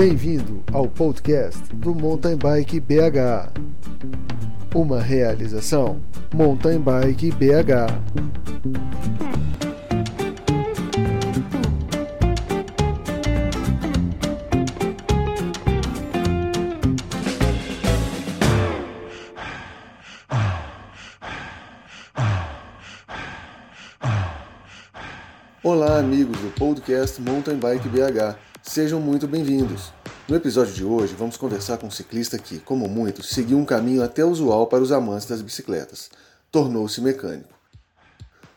Bem-vindo ao podcast do Mountain Bike BH. Uma realização Mountain Bike BH. Olá, amigos do podcast Mountain Bike BH. Sejam muito bem-vindos. No episódio de hoje, vamos conversar com um ciclista que, como muitos, seguiu um caminho até usual para os amantes das bicicletas. Tornou-se mecânico.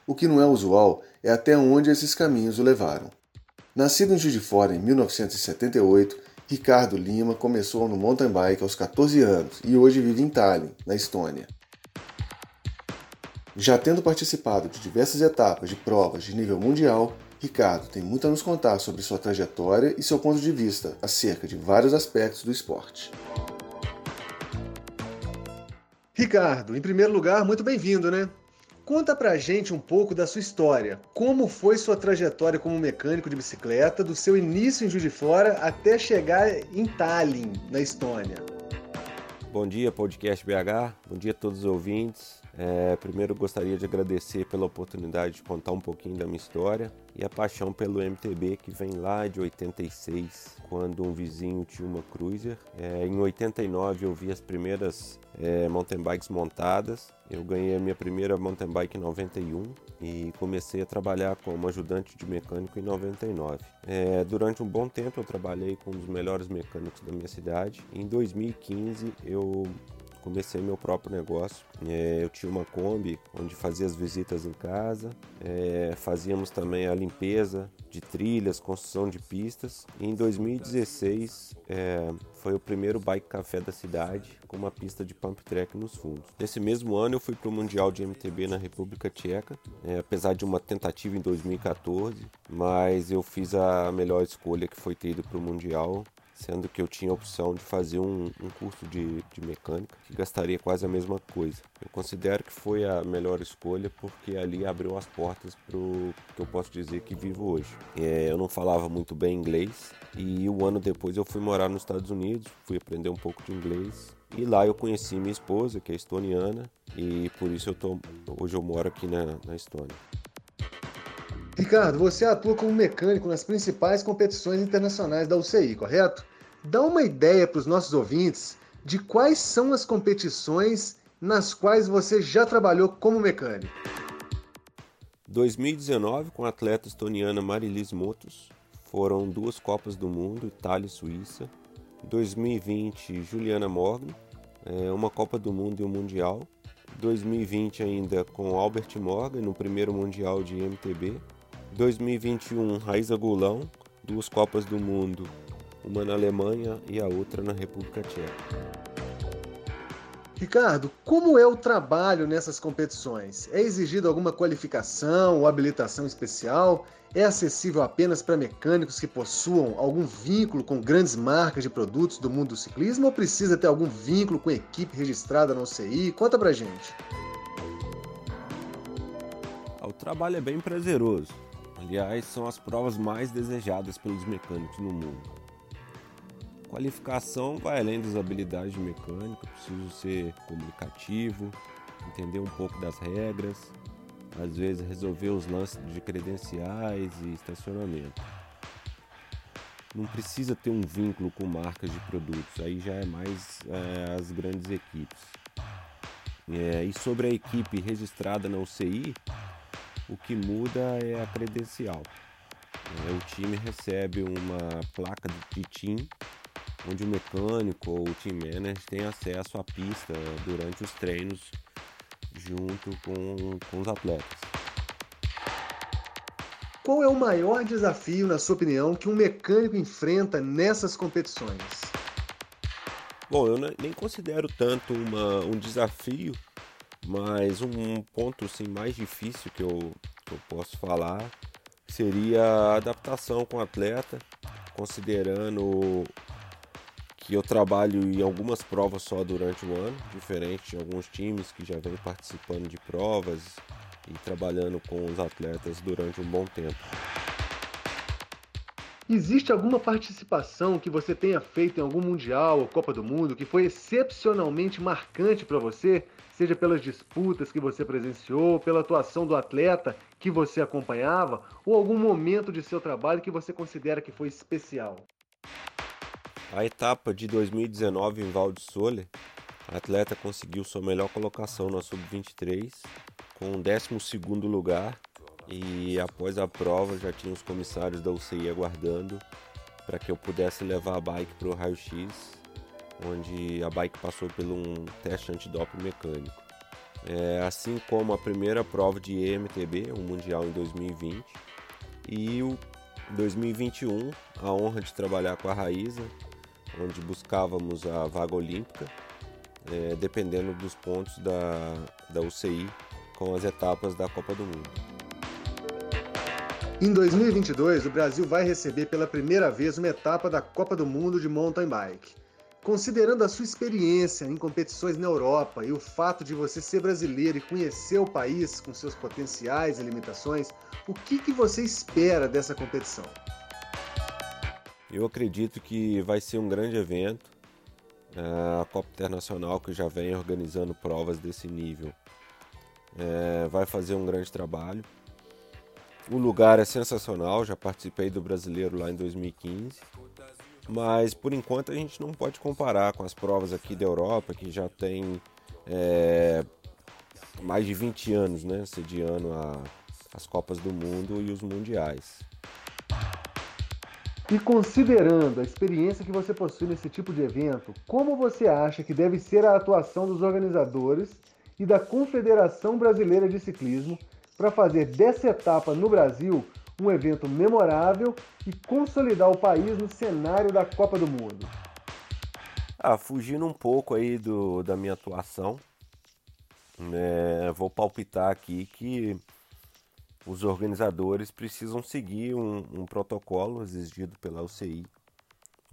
O que não é usual é até onde esses caminhos o levaram. Nascido em Juiz de Fora em 1978, Ricardo Lima começou no mountain bike aos 14 anos e hoje vive em Tallinn, na Estônia. Já tendo participado de diversas etapas de provas de nível mundial, Ricardo tem muito a nos contar sobre sua trajetória e seu ponto de vista acerca de vários aspectos do esporte. Ricardo, em primeiro lugar, muito bem-vindo, né? Conta pra gente um pouco da sua história. Como foi sua trajetória como mecânico de bicicleta, do seu início em Juiz de Fora até chegar em Tallinn, na Estônia? Bom dia, podcast BH. Bom dia a todos os ouvintes. É, primeiro gostaria de agradecer pela oportunidade de contar um pouquinho da minha história e a paixão pelo MTB que vem lá de 86, quando um vizinho tinha uma Cruiser. É, em 89 eu vi as primeiras é, mountain bikes montadas. Eu ganhei a minha primeira mountain bike em 91 e comecei a trabalhar como ajudante de mecânico em 99. É, durante um bom tempo eu trabalhei com um dos melhores mecânicos da minha cidade. Em 2015 eu comecei meu próprio negócio. É, eu tinha uma Kombi onde fazia as visitas em casa, é, fazíamos também a limpeza de trilhas, construção de pistas. E em 2016 é, foi o primeiro bike café da cidade com uma pista de pump track nos fundos. Nesse mesmo ano eu fui para o Mundial de MTB na República Tcheca, é, apesar de uma tentativa em 2014, mas eu fiz a melhor escolha que foi ter ido para o Mundial sendo que eu tinha a opção de fazer um, um curso de, de, mecânica que gastaria quase a mesma coisa. Eu considero que foi a melhor escolha porque ali abriu as portas para o que eu posso dizer que vivo hoje. É, eu não falava muito bem inglês e um ano depois eu fui morar nos Estados Unidos, fui aprender um pouco de inglês e lá eu conheci minha esposa, que é estoniana, e por isso eu tô, hoje eu moro aqui na, na Estônia. Ricardo, você atua como mecânico nas principais competições internacionais da UCI, correto? Dá uma ideia para os nossos ouvintes de quais são as competições nas quais você já trabalhou como mecânico. 2019, com a atleta estoniana Marilis Motos, foram duas Copas do Mundo, Itália e Suíça. 2020, Juliana Morgan, é, uma Copa do Mundo e um Mundial. 2020 ainda com Albert Morgan no primeiro Mundial de MTB. 2021, Raiza Gulão, duas Copas do Mundo, uma na Alemanha e a outra na República Tcheca. Ricardo, como é o trabalho nessas competições? É exigido alguma qualificação ou habilitação especial? É acessível apenas para mecânicos que possuam algum vínculo com grandes marcas de produtos do mundo do ciclismo ou precisa ter algum vínculo com equipe registrada no CI? Conta pra gente. O trabalho é bem prazeroso. Aliás, são as provas mais desejadas pelos mecânicos no mundo. Qualificação vai além das habilidades de mecânico, preciso ser comunicativo, entender um pouco das regras, às vezes resolver os lances de credenciais e estacionamento. Não precisa ter um vínculo com marcas de produtos, aí já é mais é, as grandes equipes. É, e sobre a equipe registrada na UCI, o que muda é a credencial. É, o time recebe uma placa de TIM, onde o mecânico ou o team manager tem acesso à pista durante os treinos junto com, com os atletas. Qual é o maior desafio, na sua opinião, que um mecânico enfrenta nessas competições? Bom, eu nem considero tanto uma, um desafio, mas um ponto assim, mais difícil que eu, que eu posso falar seria a adaptação com o atleta, considerando que eu trabalho em algumas provas só durante o ano, diferente de alguns times que já vêm participando de provas e trabalhando com os atletas durante um bom tempo. Existe alguma participação que você tenha feito em algum Mundial ou Copa do Mundo que foi excepcionalmente marcante para você? Seja pelas disputas que você presenciou, pela atuação do atleta que você acompanhava, ou algum momento de seu trabalho que você considera que foi especial? A etapa de 2019 em Val de Sole, a atleta conseguiu sua melhor colocação na Sub-23, com o 12 lugar e após a prova já tinha os comissários da UCI aguardando para que eu pudesse levar a bike para o raio-x, onde a bike passou por um teste antidoping mecânico. É, assim como a primeira prova de EMTB, o Mundial em 2020, e o 2021, a honra de trabalhar com a Raíza, onde buscávamos a vaga olímpica, é, dependendo dos pontos da, da UCI com as etapas da Copa do Mundo. Em 2022, o Brasil vai receber pela primeira vez uma etapa da Copa do Mundo de mountain bike. Considerando a sua experiência em competições na Europa e o fato de você ser brasileiro e conhecer o país com seus potenciais e limitações, o que, que você espera dessa competição? Eu acredito que vai ser um grande evento. É, a Copa Internacional, que já vem organizando provas desse nível, é, vai fazer um grande trabalho. O lugar é sensacional, já participei do brasileiro lá em 2015. Mas por enquanto a gente não pode comparar com as provas aqui da Europa, que já tem é, mais de 20 anos, né? Sediando a, as Copas do Mundo e os Mundiais. E considerando a experiência que você possui nesse tipo de evento, como você acha que deve ser a atuação dos organizadores e da Confederação Brasileira de Ciclismo para fazer dessa etapa no Brasil um evento memorável e consolidar o país no cenário da Copa do Mundo? Ah, fugindo um pouco aí do, da minha atuação, né, vou palpitar aqui que os organizadores precisam seguir um, um protocolo exigido pela UCI,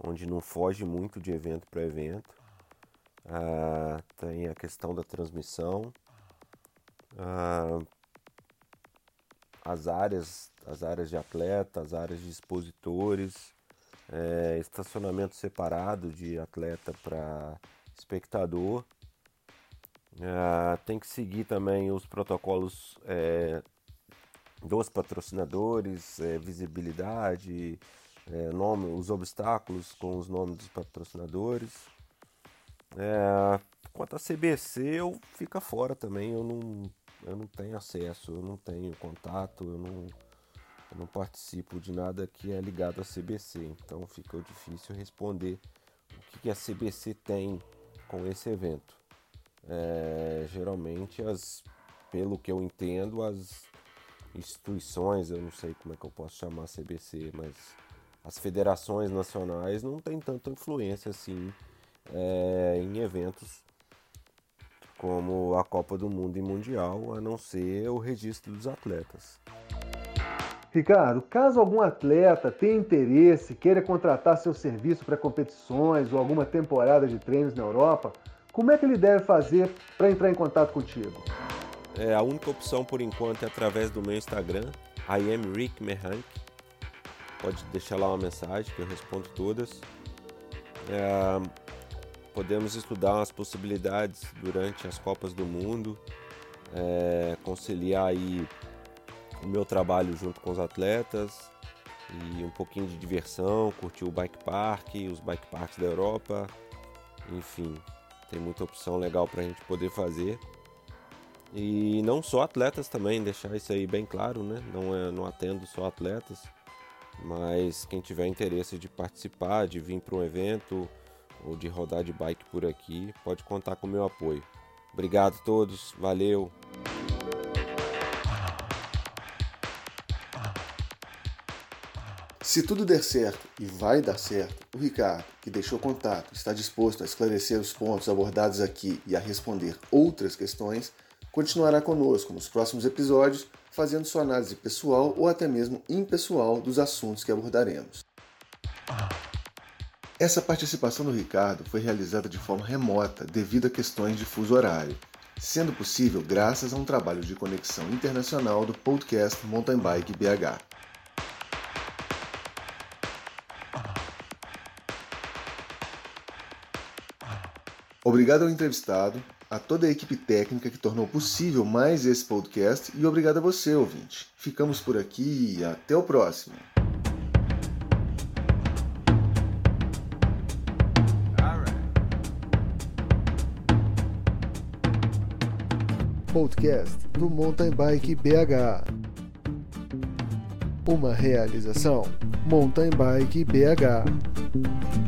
onde não foge muito de evento para evento. Ah, tem a questão da transmissão, ah, as áreas, as áreas de atleta, as áreas de expositores, é, estacionamento separado de atleta para espectador. É, tem que seguir também os protocolos é, dos patrocinadores, é, visibilidade, nome, os obstáculos com os nomes dos patrocinadores. Quanto a CBC, eu fica fora também, eu não eu não tenho acesso, eu não tenho contato, eu não, eu não participo de nada que é ligado à CBC, então fica difícil responder o que a CBC tem com esse evento. É, geralmente, as, pelo que eu entendo, as instituições, eu não sei como é que eu posso chamar a CBC, mas as federações nacionais não têm tanta influência assim é, em eventos como a Copa do Mundo e Mundial, a não ser o registro dos atletas. Ricardo, caso algum atleta tenha interesse, queira contratar seu serviço para competições ou alguma temporada de treinos na Europa, como é que ele deve fazer para entrar em contato contigo? É, a única opção por enquanto é através do meu Instagram, I am Rick Mehank. Pode deixar lá uma mensagem que eu respondo todas. É, podemos estudar as possibilidades durante as Copas do Mundo, é, conciliar aí o meu trabalho junto com os atletas e um pouquinho de diversão, curtir o bike park, os bike parks da Europa, enfim, tem muita opção legal para a gente poder fazer. E não só atletas também, deixar isso aí bem claro, né? Não, é, não atendo só atletas, mas quem tiver interesse de participar, de vir para um evento, ou de rodar de bike por aqui, pode contar com o meu apoio. Obrigado a todos, valeu! Se tudo der certo, e vai dar certo, o Ricardo, que deixou contato, está disposto a esclarecer os pontos abordados aqui e a responder outras questões, continuará conosco nos próximos episódios, fazendo sua análise pessoal ou até mesmo impessoal dos assuntos que abordaremos. Essa participação do Ricardo foi realizada de forma remota devido a questões de fuso horário, sendo possível graças a um trabalho de conexão internacional do podcast Mountain Bike BH. Obrigado ao entrevistado, a toda a equipe técnica que tornou possível mais esse podcast e obrigado a você, ouvinte. Ficamos por aqui e até o próximo. podcast do Mountain Bike BH. Uma realização Mountain Bike BH.